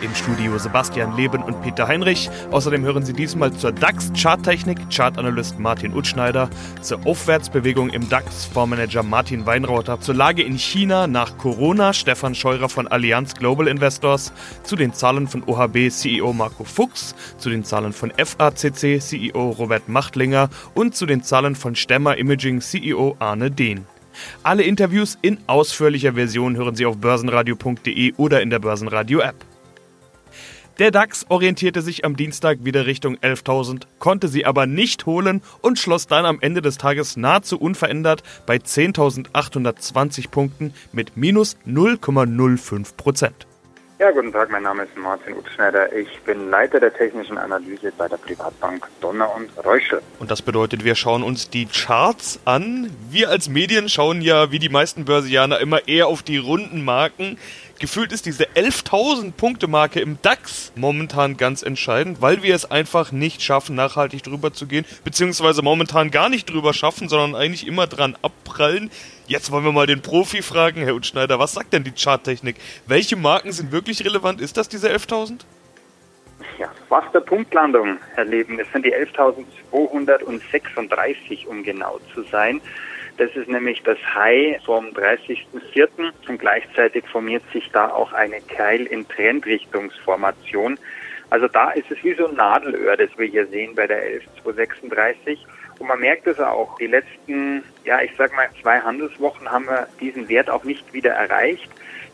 Im Studio Sebastian Leben und Peter Heinrich. Außerdem hören Sie diesmal zur DAX-Charttechnik Chartanalyst Martin Utschneider, zur Aufwärtsbewegung im DAX Fondsmanager Martin Weinrauter, zur Lage in China nach Corona Stefan Scheurer von Allianz Global Investors, zu den Zahlen von OHB CEO Marco Fuchs, zu den Zahlen von FACC CEO Robert Machtlinger und zu den Zahlen von Stemmer Imaging CEO Arne Dehn. Alle Interviews in ausführlicher Version hören Sie auf börsenradio.de oder in der Börsenradio App. Der DAX orientierte sich am Dienstag wieder Richtung 11.000, konnte sie aber nicht holen und schloss dann am Ende des Tages nahezu unverändert bei 10.820 Punkten mit minus 0,05 Prozent. Ja, guten Tag, mein Name ist Martin Utschneider. Ich bin Leiter der technischen Analyse bei der Privatbank Donner und Reusche. Und das bedeutet, wir schauen uns die Charts an. Wir als Medien schauen ja, wie die meisten Börsianer, immer eher auf die runden Marken. Gefühlt ist diese 11.000 Punkte Marke im DAX momentan ganz entscheidend, weil wir es einfach nicht schaffen, nachhaltig drüber zu gehen, beziehungsweise momentan gar nicht drüber schaffen, sondern eigentlich immer dran abprallen. Jetzt wollen wir mal den Profi fragen, Herr Utschneider, was sagt denn die Charttechnik? Welche Marken sind wirklich relevant? Ist das diese 11.000? Ja, fast der Punktlandung erleben. Es sind die 11.236, um genau zu sein. Das ist nämlich das High vom 30.04. und gleichzeitig formiert sich da auch eine Keil in Trendrichtungsformation. Also da ist es wie so ein Nadelöhr, das wir hier sehen bei der 11.236. Und man merkt es auch, die letzten, ja, ich sag mal, zwei Handelswochen haben wir diesen Wert auch nicht wieder erreicht.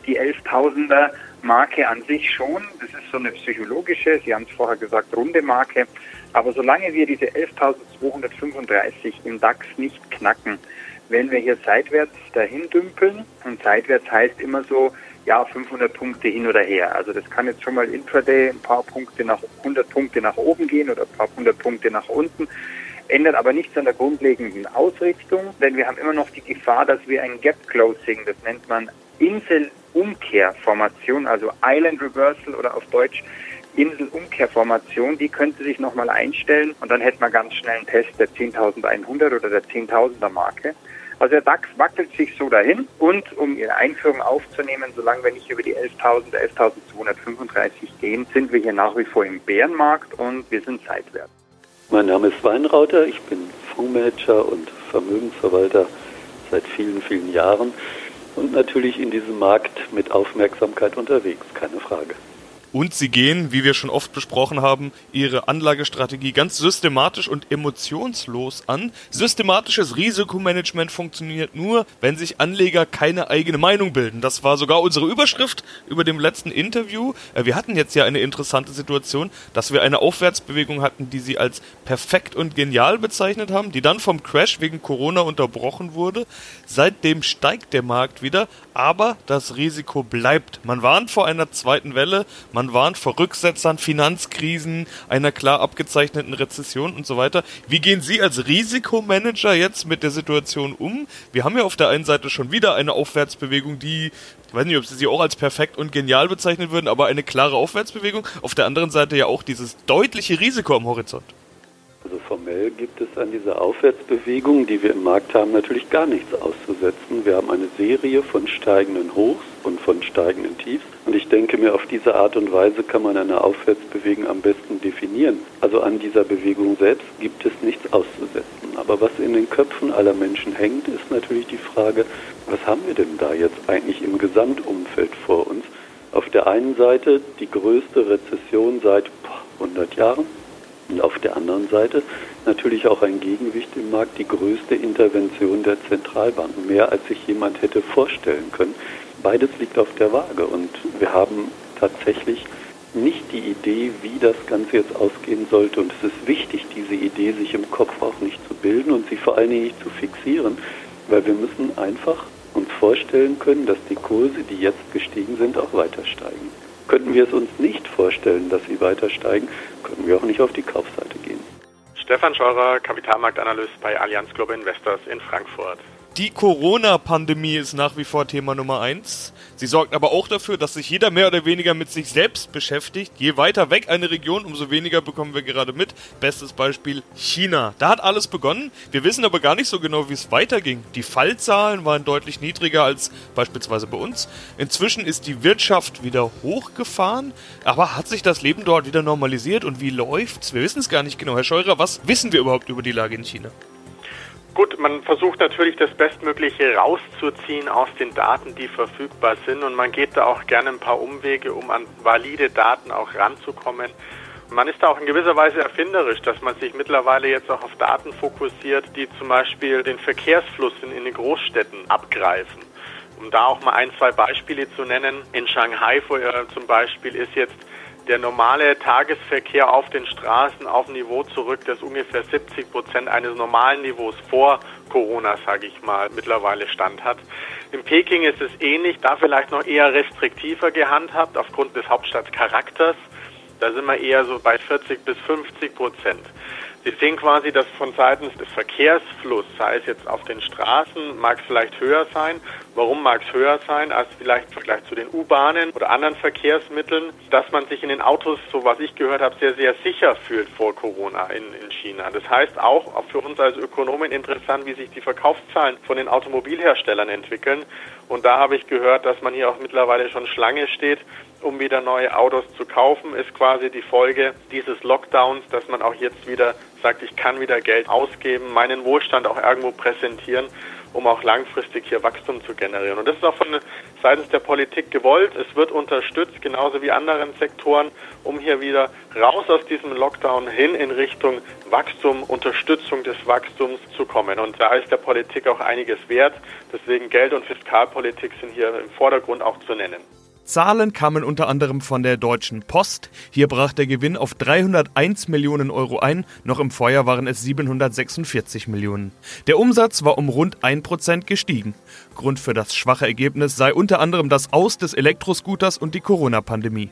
Die 11.000er Marke an sich schon, das ist so eine psychologische, Sie haben es vorher gesagt, runde Marke. Aber solange wir diese 11.235 im DAX nicht knacken, wenn wir hier seitwärts dahin dümpeln, und seitwärts heißt immer so, ja, 500 Punkte hin oder her. Also das kann jetzt schon mal intraday ein paar Punkte nach 100 Punkte nach oben gehen oder ein paar hundert Punkte nach unten. Ändert aber nichts an der grundlegenden Ausrichtung, denn wir haben immer noch die Gefahr, dass wir ein Gap Closing, das nennt man Inselumkehrformation, also Island Reversal oder auf Deutsch Inselumkehrformation, die könnte sich nochmal einstellen und dann hätten wir ganz schnell einen Test der 10.100 oder der 10.000er Marke. Also der DAX wackelt sich so dahin und um Ihre Einführung aufzunehmen, solange wir nicht über die 11.000, 11.235 gehen, sind wir hier nach wie vor im Bärenmarkt und wir sind seitwärts. Mein Name ist Weinrauter, ich bin Fondsmanager und Vermögensverwalter seit vielen, vielen Jahren und natürlich in diesem Markt mit Aufmerksamkeit unterwegs, keine Frage. Und sie gehen, wie wir schon oft besprochen haben, ihre Anlagestrategie ganz systematisch und emotionslos an. Systematisches Risikomanagement funktioniert nur, wenn sich Anleger keine eigene Meinung bilden. Das war sogar unsere Überschrift über dem letzten Interview. Äh, wir hatten jetzt ja eine interessante Situation, dass wir eine Aufwärtsbewegung hatten, die sie als perfekt und genial bezeichnet haben, die dann vom Crash wegen Corona unterbrochen wurde. Seitdem steigt der Markt wieder, aber das Risiko bleibt. Man warnt vor einer zweiten Welle, man man warnt vor Rücksetzern, Finanzkrisen, einer klar abgezeichneten Rezession und so weiter. Wie gehen Sie als Risikomanager jetzt mit der Situation um? Wir haben ja auf der einen Seite schon wieder eine Aufwärtsbewegung, die, ich weiß nicht, ob Sie sie auch als perfekt und genial bezeichnen würden, aber eine klare Aufwärtsbewegung. Auf der anderen Seite ja auch dieses deutliche Risiko am Horizont. Also formell gibt es an dieser Aufwärtsbewegung, die wir im Markt haben, natürlich gar nichts auszusetzen. Wir haben eine Serie von steigenden Hochs und von steigenden Tiefs. Und ich denke mir, auf diese Art und Weise kann man eine Aufwärtsbewegung am besten definieren. Also an dieser Bewegung selbst gibt es nichts auszusetzen. Aber was in den Köpfen aller Menschen hängt, ist natürlich die Frage, was haben wir denn da jetzt eigentlich im Gesamtumfeld vor uns? Auf der einen Seite die größte Rezession seit 100 Jahren und auf der anderen Seite natürlich auch ein Gegengewicht im Markt, die größte Intervention der Zentralbanken, mehr als sich jemand hätte vorstellen können. Beides liegt auf der Waage und wir haben tatsächlich nicht die Idee, wie das Ganze jetzt ausgehen sollte. Und es ist wichtig, diese Idee sich im Kopf auch nicht zu bilden und sie vor allen Dingen nicht zu fixieren, weil wir müssen einfach uns vorstellen können, dass die Kurse, die jetzt gestiegen sind, auch weiter steigen. Könnten wir es uns nicht vorstellen, dass sie weiter steigen, können wir auch nicht auf die Kaufseite gehen. Stefan Scheurer, Kapitalmarktanalyst bei Allianz Global Investors in Frankfurt. Die Corona-Pandemie ist nach wie vor Thema Nummer eins. Sie sorgt aber auch dafür, dass sich jeder mehr oder weniger mit sich selbst beschäftigt. Je weiter weg eine Region, umso weniger bekommen wir gerade mit. Bestes Beispiel China. Da hat alles begonnen. Wir wissen aber gar nicht so genau, wie es weiterging. Die Fallzahlen waren deutlich niedriger als beispielsweise bei uns. Inzwischen ist die Wirtschaft wieder hochgefahren. Aber hat sich das Leben dort wieder normalisiert und wie läuft's? Wir wissen es gar nicht genau. Herr Scheurer, was wissen wir überhaupt über die Lage in China? Gut, man versucht natürlich das Bestmögliche rauszuziehen aus den Daten, die verfügbar sind und man geht da auch gerne ein paar Umwege, um an valide Daten auch ranzukommen. Man ist da auch in gewisser Weise erfinderisch, dass man sich mittlerweile jetzt auch auf Daten fokussiert, die zum Beispiel den Verkehrsfluss in, den Großstädten abgreifen. Um da auch mal ein, zwei Beispiele zu nennen. In Shanghai zum Beispiel ist jetzt der normale Tagesverkehr auf den Straßen auf ein Niveau zurück, das ungefähr 70 Prozent eines normalen Niveaus vor Corona, sage ich mal, mittlerweile stand hat. In Peking ist es ähnlich, da vielleicht noch eher restriktiver gehandhabt aufgrund des Hauptstadtcharakters. Da sind wir eher so bei 40 bis 50 Prozent. Sie sehen quasi, dass von seitens des Verkehrsflusses, sei es jetzt auf den Straßen, mag es vielleicht höher sein. Warum mag es höher sein als vielleicht im Vergleich zu den U-Bahnen oder anderen Verkehrsmitteln? Dass man sich in den Autos, so was ich gehört habe, sehr, sehr sicher fühlt vor Corona in, in China. Das heißt auch, auch für uns als Ökonomen interessant, wie sich die Verkaufszahlen von den Automobilherstellern entwickeln. Und da habe ich gehört, dass man hier auch mittlerweile schon Schlange steht, um wieder neue Autos zu kaufen, ist quasi die Folge dieses Lockdowns, dass man auch jetzt wieder sagt, ich kann wieder Geld ausgeben, meinen Wohlstand auch irgendwo präsentieren, um auch langfristig hier Wachstum zu generieren. Und das ist auch von seitens der Politik gewollt. Es wird unterstützt, genauso wie anderen Sektoren, um hier wieder raus aus diesem Lockdown hin in Richtung Wachstum, Unterstützung des Wachstums zu kommen. Und da ist der Politik auch einiges wert. Deswegen Geld- und Fiskalpolitik sind hier im Vordergrund auch zu nennen. Zahlen kamen unter anderem von der Deutschen Post. Hier brach der Gewinn auf 301 Millionen Euro ein, noch im Vorjahr waren es 746 Millionen. Der Umsatz war um rund 1% gestiegen. Grund für das schwache Ergebnis sei unter anderem das Aus des Elektroscooters und die Corona-Pandemie.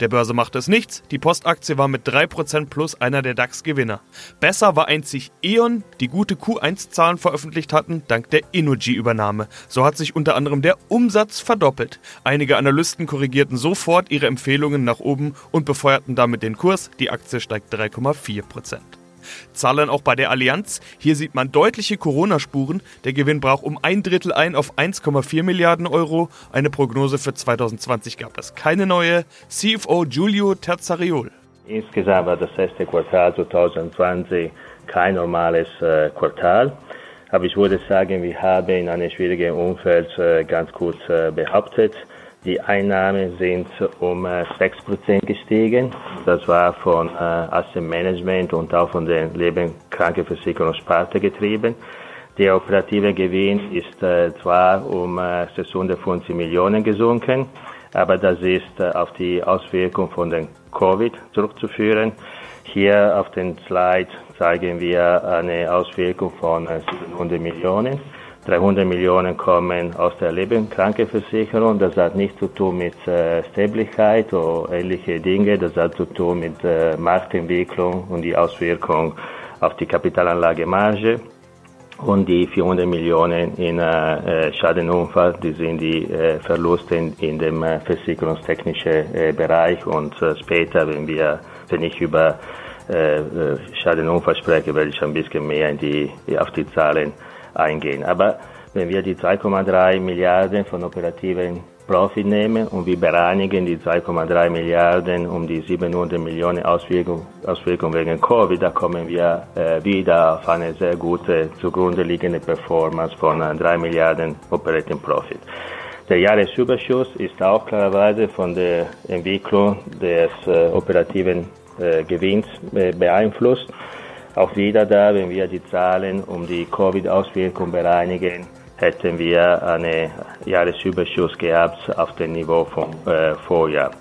Der Börse machte es nichts, die Postaktie war mit 3% plus einer der DAX-Gewinner. Besser war einzig E.ON, die gute Q1-Zahlen veröffentlicht hatten, dank der Innogy-Übernahme. So hat sich unter anderem der Umsatz verdoppelt. Einige Analysten korrigierten sofort ihre Empfehlungen nach oben und befeuerten damit den Kurs. Die Aktie steigt 3,4%. Zahlen auch bei der Allianz. Hier sieht man deutliche Corona-Spuren. Der Gewinn brach um ein Drittel ein auf 1,4 Milliarden Euro. Eine Prognose für 2020 gab es keine neue. CFO Giulio Terzariol. Insgesamt war das erste Quartal 2020 kein normales äh, Quartal. Aber ich würde sagen, wir haben in einem schwierigen Umfeld äh, ganz gut äh, behauptet. Die Einnahmen sind um 6% äh, gestiegen. Das war von äh, Asset Management und auch von der Lebenskrankenversicherungssparte getrieben. Der operative Gewinn ist äh, zwar um 650 Millionen gesunken, aber das ist auf die Auswirkung von den Covid zurückzuführen. Hier auf den Slide zeigen wir eine Auswirkung von 700 Millionen. 300 Millionen kommen aus der Lebenskrankenversicherung. Das hat nichts zu tun mit äh, Sterblichkeit oder ähnliche Dinge. Das hat zu tun mit äh, Marktentwicklung und die Auswirkung auf die Kapitalanlagemarge. Und die 400 Millionen in äh, Schadenunfall, die sind die äh, Verluste in, in dem äh, versicherungstechnischen äh, Bereich. Und äh, später, wenn wir, wenn ich über äh, äh Schadenunfall spreche, werde ich ein bisschen mehr in die, auf die Zahlen eingehen. Aber wenn wir die 2,3 Milliarden von operativen Profit nehmen und wir bereinigen die 2,3 Milliarden um die 700 Millionen Auswirkungen Auswirkung wegen Covid, da kommen wir äh, wieder auf eine sehr gute zugrunde liegende Performance von äh, 3 Milliarden Operating Profit. Der Jahresüberschuss ist auch klarerweise von der Entwicklung des äh, operativen äh, Gewinns äh, beeinflusst. Auch wieder da, wenn wir die Zahlen um die Covid-Auswirkung bereinigen, hätten wir einen Jahresüberschuss gehabt auf dem Niveau vom äh, Vorjahr.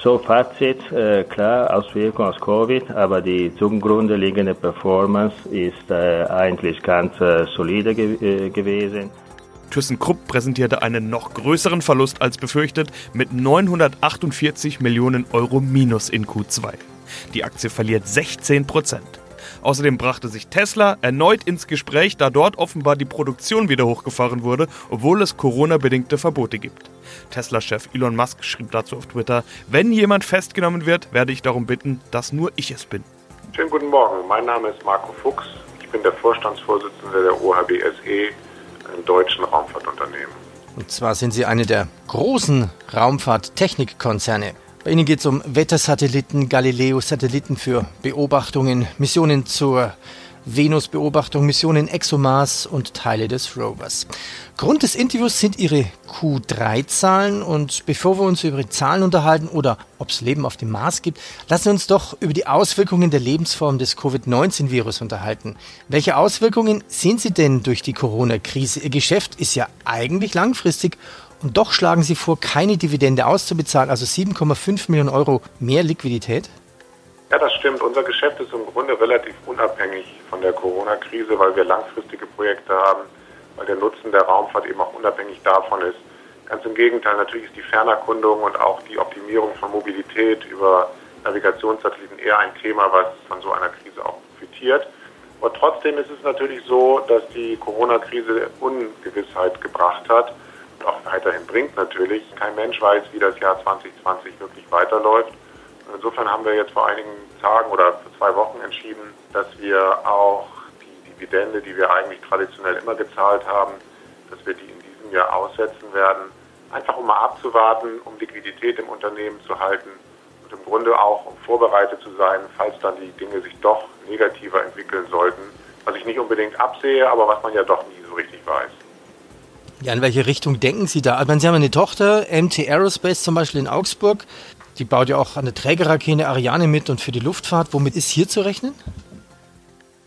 So, Fazit, äh, klar, Auswirkungen aus Covid, aber die zugrunde liegende Performance ist äh, eigentlich ganz äh, solide ge äh, gewesen. ThyssenKrupp präsentierte einen noch größeren Verlust als befürchtet mit 948 Millionen Euro Minus in Q2. Die Aktie verliert 16 Prozent. Außerdem brachte sich Tesla erneut ins Gespräch, da dort offenbar die Produktion wieder hochgefahren wurde, obwohl es Corona-bedingte Verbote gibt. Tesla-Chef Elon Musk schrieb dazu auf Twitter, wenn jemand festgenommen wird, werde ich darum bitten, dass nur ich es bin. Schönen guten Morgen, mein Name ist Marco Fuchs. Ich bin der Vorstandsvorsitzende der OHBSE, einem deutschen Raumfahrtunternehmen. Und zwar sind Sie eine der großen Raumfahrttechnikkonzerne. Bei Ihnen geht es um Wettersatelliten, Galileo-Satelliten für Beobachtungen, Missionen zur Venus-Beobachtung, Missionen ExoMars und Teile des Rovers. Grund des Interviews sind Ihre Q3-Zahlen und bevor wir uns über die Zahlen unterhalten oder ob es Leben auf dem Mars gibt, lassen wir uns doch über die Auswirkungen der Lebensform des Covid-19-Virus unterhalten. Welche Auswirkungen sehen Sie denn durch die Corona-Krise? Ihr Geschäft ist ja eigentlich langfristig und doch schlagen Sie vor, keine Dividende auszubezahlen, also 7,5 Millionen Euro mehr Liquidität? Ja, das stimmt. Unser Geschäft ist im Grunde relativ unabhängig von der Corona-Krise, weil wir langfristige Projekte haben, weil der Nutzen der Raumfahrt eben auch unabhängig davon ist. Ganz im Gegenteil, natürlich ist die Fernerkundung und auch die Optimierung von Mobilität über Navigationssatelliten eher ein Thema, was von so einer Krise auch profitiert. Aber trotzdem ist es natürlich so, dass die Corona-Krise Ungewissheit gebracht hat auch weiterhin bringt natürlich. Kein Mensch weiß, wie das Jahr 2020 wirklich weiterläuft. Insofern haben wir jetzt vor einigen Tagen oder vor zwei Wochen entschieden, dass wir auch die Dividende, die wir eigentlich traditionell immer gezahlt haben, dass wir die in diesem Jahr aussetzen werden. Einfach um mal abzuwarten, um Liquidität im Unternehmen zu halten und im Grunde auch um vorbereitet zu sein, falls dann die Dinge sich doch negativer entwickeln sollten. Was ich nicht unbedingt absehe, aber was man ja doch nie so richtig weiß. Ja, in welche Richtung denken Sie da? Also, Sie haben eine Tochter, MT Aerospace zum Beispiel in Augsburg. Die baut ja auch eine Trägerrakete Ariane mit und für die Luftfahrt. Womit ist hier zu rechnen?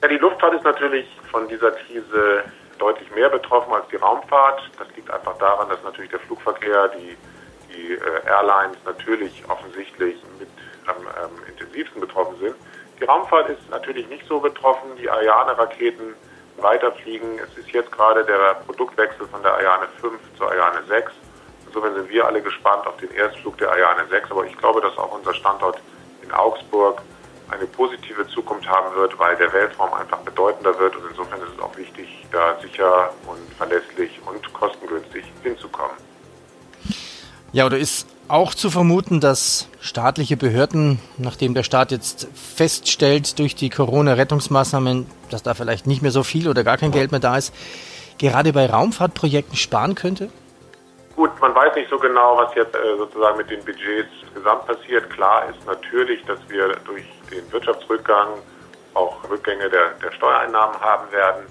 Ja, die Luftfahrt ist natürlich von dieser Krise deutlich mehr betroffen als die Raumfahrt. Das liegt einfach daran, dass natürlich der Flugverkehr, die, die äh, Airlines natürlich offensichtlich mit am ähm, intensivsten betroffen sind. Die Raumfahrt ist natürlich nicht so betroffen. Die Ariane-Raketen weiterfliegen. Es ist jetzt gerade der Produktwechsel von der Ariane 5 zur Ariane 6. Insofern sind wir alle gespannt auf den Erstflug der Ariane 6, aber ich glaube, dass auch unser Standort in Augsburg eine positive Zukunft haben wird, weil der Weltraum einfach bedeutender wird und insofern ist es auch wichtig, da sicher und verlässlich und kostengünstig hinzukommen. Ja, oder ist auch zu vermuten, dass staatliche Behörden, nachdem der Staat jetzt feststellt durch die Corona-Rettungsmaßnahmen, dass da vielleicht nicht mehr so viel oder gar kein Geld mehr da ist, gerade bei Raumfahrtprojekten sparen könnte? Gut, man weiß nicht so genau, was jetzt äh, sozusagen mit den Budgets gesamt passiert. Klar ist natürlich, dass wir durch den Wirtschaftsrückgang auch Rückgänge der, der Steuereinnahmen haben werden.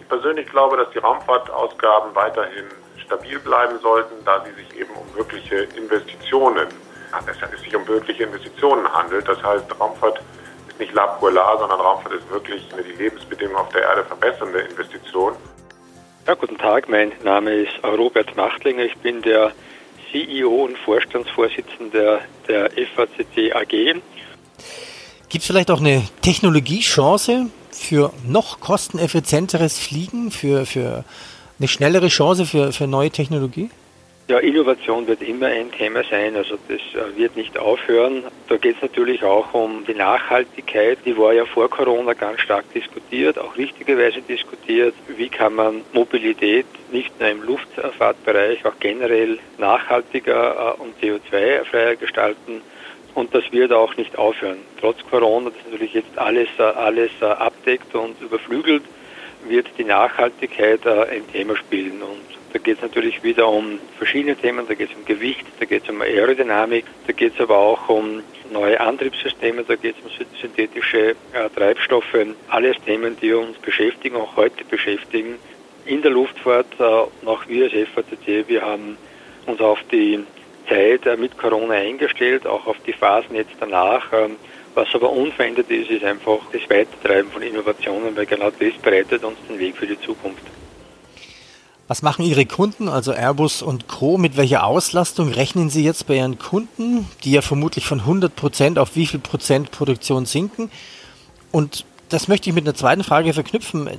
Ich persönlich glaube, dass die Raumfahrtausgaben weiterhin stabil bleiben sollten, da sie sich eben um wirkliche Investitionen, es sich um wirkliche Investitionen handelt. Das heißt, Raumfahrt ist nicht la pour la, sondern Raumfahrt ist wirklich eine die Lebensbedingungen auf der Erde verbessernde Investition. Ja, guten Tag, mein Name ist Robert Machtlinger. Ich bin der CEO und Vorstandsvorsitzender der FACC AG. Gibt es vielleicht auch eine Technologiechance für noch kosteneffizienteres Fliegen, für, für eine schnellere Chance für, für neue Technologie? Ja, Innovation wird immer ein Thema sein, also das äh, wird nicht aufhören. Da geht es natürlich auch um die Nachhaltigkeit. Die war ja vor Corona ganz stark diskutiert, auch richtigerweise diskutiert. Wie kann man Mobilität nicht nur im Luftfahrtbereich, auch generell nachhaltiger äh, und CO2-freier gestalten? Und das wird auch nicht aufhören. Trotz Corona, das natürlich jetzt alles, äh, alles abdeckt und überflügelt, wird die Nachhaltigkeit ein Thema spielen. Und da geht es natürlich wieder um verschiedene Themen. Da geht es um Gewicht, da geht es um Aerodynamik, da geht es aber auch um neue Antriebssysteme, da geht es um synthetische äh, Treibstoffe. Alles Themen, die uns beschäftigen, auch heute beschäftigen. In der Luftfahrt, äh, auch wir als FACC, wir haben uns auf die Zeit äh, mit Corona eingestellt, auch auf die Phasen jetzt danach. Was aber unverändert ist, ist einfach das Weitertreiben von Innovationen, weil genau das bereitet uns den Weg für die Zukunft. Was machen Ihre Kunden, also Airbus und Co., mit welcher Auslastung rechnen Sie jetzt bei Ihren Kunden, die ja vermutlich von 100 Prozent auf wie viel Prozent Produktion sinken? Und das möchte ich mit einer zweiten Frage verknüpfen.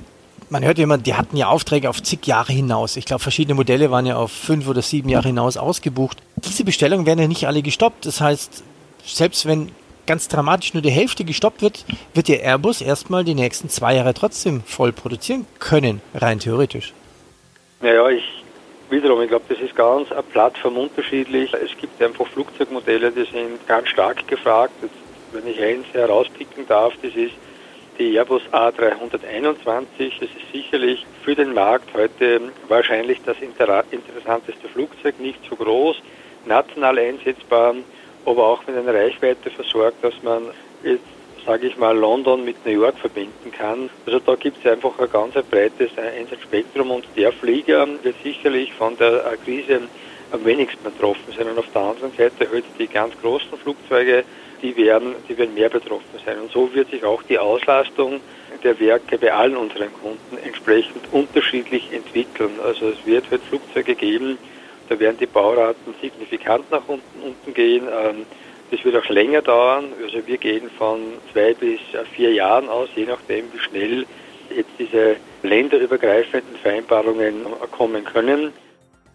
Man hört immer, die hatten ja Aufträge auf zig Jahre hinaus. Ich glaube, verschiedene Modelle waren ja auf fünf oder sieben Jahre hinaus ausgebucht. Diese Bestellungen werden ja nicht alle gestoppt. Das heißt, selbst wenn ganz dramatisch nur die Hälfte gestoppt wird, wird der Airbus erstmal die nächsten zwei Jahre trotzdem voll produzieren können, rein theoretisch. Naja, ich wiederum, ich glaube, das ist ganz Plattform unterschiedlich. Es gibt einfach Flugzeugmodelle, die sind ganz stark gefragt. Jetzt, wenn ich eins herauspicken darf, das ist die Airbus A321. Das ist sicherlich für den Markt heute wahrscheinlich das interessanteste Flugzeug, nicht zu groß, national einsetzbar, aber auch mit einer Reichweite versorgt, dass man jetzt sage ich mal, London mit New York verbinden kann. Also da gibt es einfach ein ganz breites Einsatzspektrum und der Flieger wird sicherlich von der Krise am wenigsten betroffen sein. Und auf der anderen Seite halt die ganz großen Flugzeuge, die werden, die werden mehr betroffen sein. Und so wird sich auch die Auslastung der Werke bei allen unseren Kunden entsprechend unterschiedlich entwickeln. Also es wird halt Flugzeuge geben, da werden die Bauraten signifikant nach unten, unten gehen. Ähm, das wird auch länger dauern. Also wir gehen von zwei bis vier Jahren aus, je nachdem, wie schnell jetzt diese länderübergreifenden Vereinbarungen kommen können.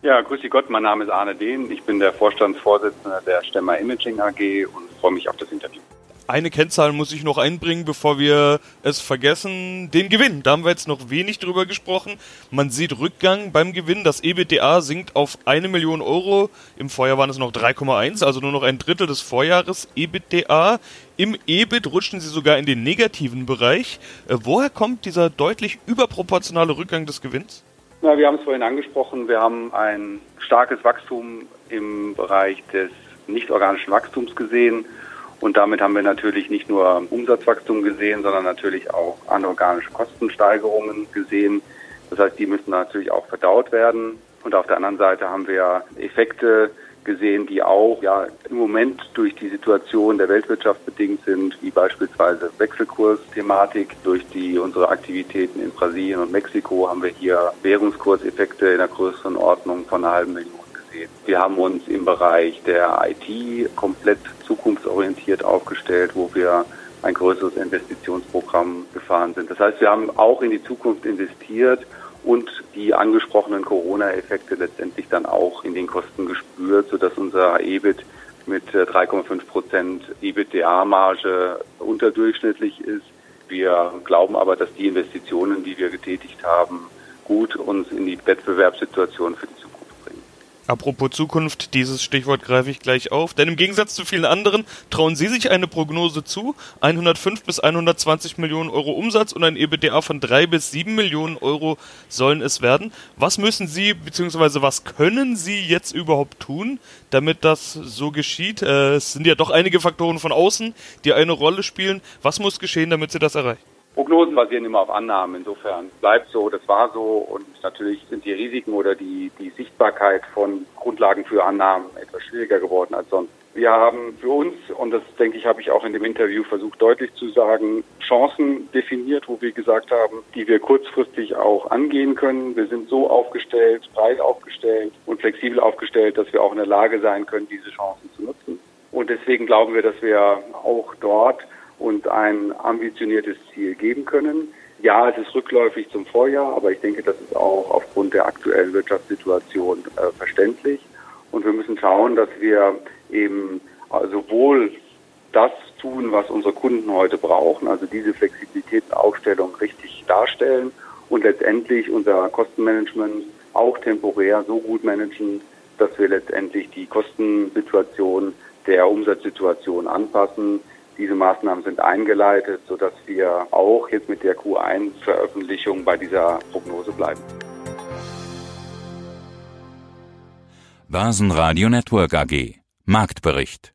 Ja, grüß Sie Gott, mein Name ist Arne Dehn. Ich bin der Vorstandsvorsitzende der Stemmer Imaging AG und freue mich auf das Interview eine Kennzahl muss ich noch einbringen, bevor wir es vergessen. Den Gewinn. Da haben wir jetzt noch wenig drüber gesprochen. Man sieht Rückgang beim Gewinn. Das EBITDA sinkt auf eine Million Euro. Im Vorjahr waren es noch 3,1, also nur noch ein Drittel des Vorjahres EBITDA. Im EBIT rutschen sie sogar in den negativen Bereich. Äh, woher kommt dieser deutlich überproportionale Rückgang des Gewinns? Na, wir haben es vorhin angesprochen. Wir haben ein starkes Wachstum im Bereich des nicht organischen Wachstums gesehen. Und damit haben wir natürlich nicht nur Umsatzwachstum gesehen, sondern natürlich auch anorganische Kostensteigerungen gesehen. Das heißt, die müssen natürlich auch verdaut werden. Und auf der anderen Seite haben wir Effekte gesehen, die auch ja im Moment durch die Situation der Weltwirtschaft bedingt sind, wie beispielsweise Wechselkursthematik. Durch die unsere Aktivitäten in Brasilien und Mexiko haben wir hier Währungskurseffekte in der größeren Ordnung von einer halben Million gesehen. Wir haben uns im Bereich der IT komplett zukunftsorientiert aufgestellt, wo wir ein größeres Investitionsprogramm gefahren sind. Das heißt, wir haben auch in die Zukunft investiert und die angesprochenen Corona-Effekte letztendlich dann auch in den Kosten gespürt, sodass unser EBIT mit 3,5 Prozent EBITDA-Marge unterdurchschnittlich ist. Wir glauben aber, dass die Investitionen, die wir getätigt haben, gut uns in die Wettbewerbssituation für die Zukunft Apropos Zukunft, dieses Stichwort greife ich gleich auf, denn im Gegensatz zu vielen anderen trauen Sie sich eine Prognose zu, 105 bis 120 Millionen Euro Umsatz und ein EBITDA von 3 bis 7 Millionen Euro sollen es werden. Was müssen Sie bzw. was können Sie jetzt überhaupt tun, damit das so geschieht? Äh, es sind ja doch einige Faktoren von außen, die eine Rolle spielen. Was muss geschehen, damit Sie das erreichen? Prognosen basieren immer auf Annahmen. Insofern bleibt so, das war so und natürlich sind die Risiken oder die, die Sichtbarkeit von Grundlagen für Annahmen etwas schwieriger geworden als sonst. Wir haben für uns, und das denke ich, habe ich auch in dem Interview versucht deutlich zu sagen, Chancen definiert, wo wir gesagt haben, die wir kurzfristig auch angehen können. Wir sind so aufgestellt, breit aufgestellt und flexibel aufgestellt, dass wir auch in der Lage sein können, diese Chancen zu nutzen. Und deswegen glauben wir, dass wir auch dort und ein ambitioniertes Ziel geben können. Ja, es ist rückläufig zum Vorjahr, aber ich denke, das ist auch aufgrund der aktuellen Wirtschaftssituation äh, verständlich. Und wir müssen schauen, dass wir eben sowohl das tun, was unsere Kunden heute brauchen, also diese Flexibilitätsaufstellung richtig darstellen und letztendlich unser Kostenmanagement auch temporär so gut managen, dass wir letztendlich die Kostensituation der Umsatzsituation anpassen, diese Maßnahmen sind eingeleitet, sodass wir auch jetzt mit der Q1-Veröffentlichung bei dieser Prognose bleiben. Basen Radio Network AG Marktbericht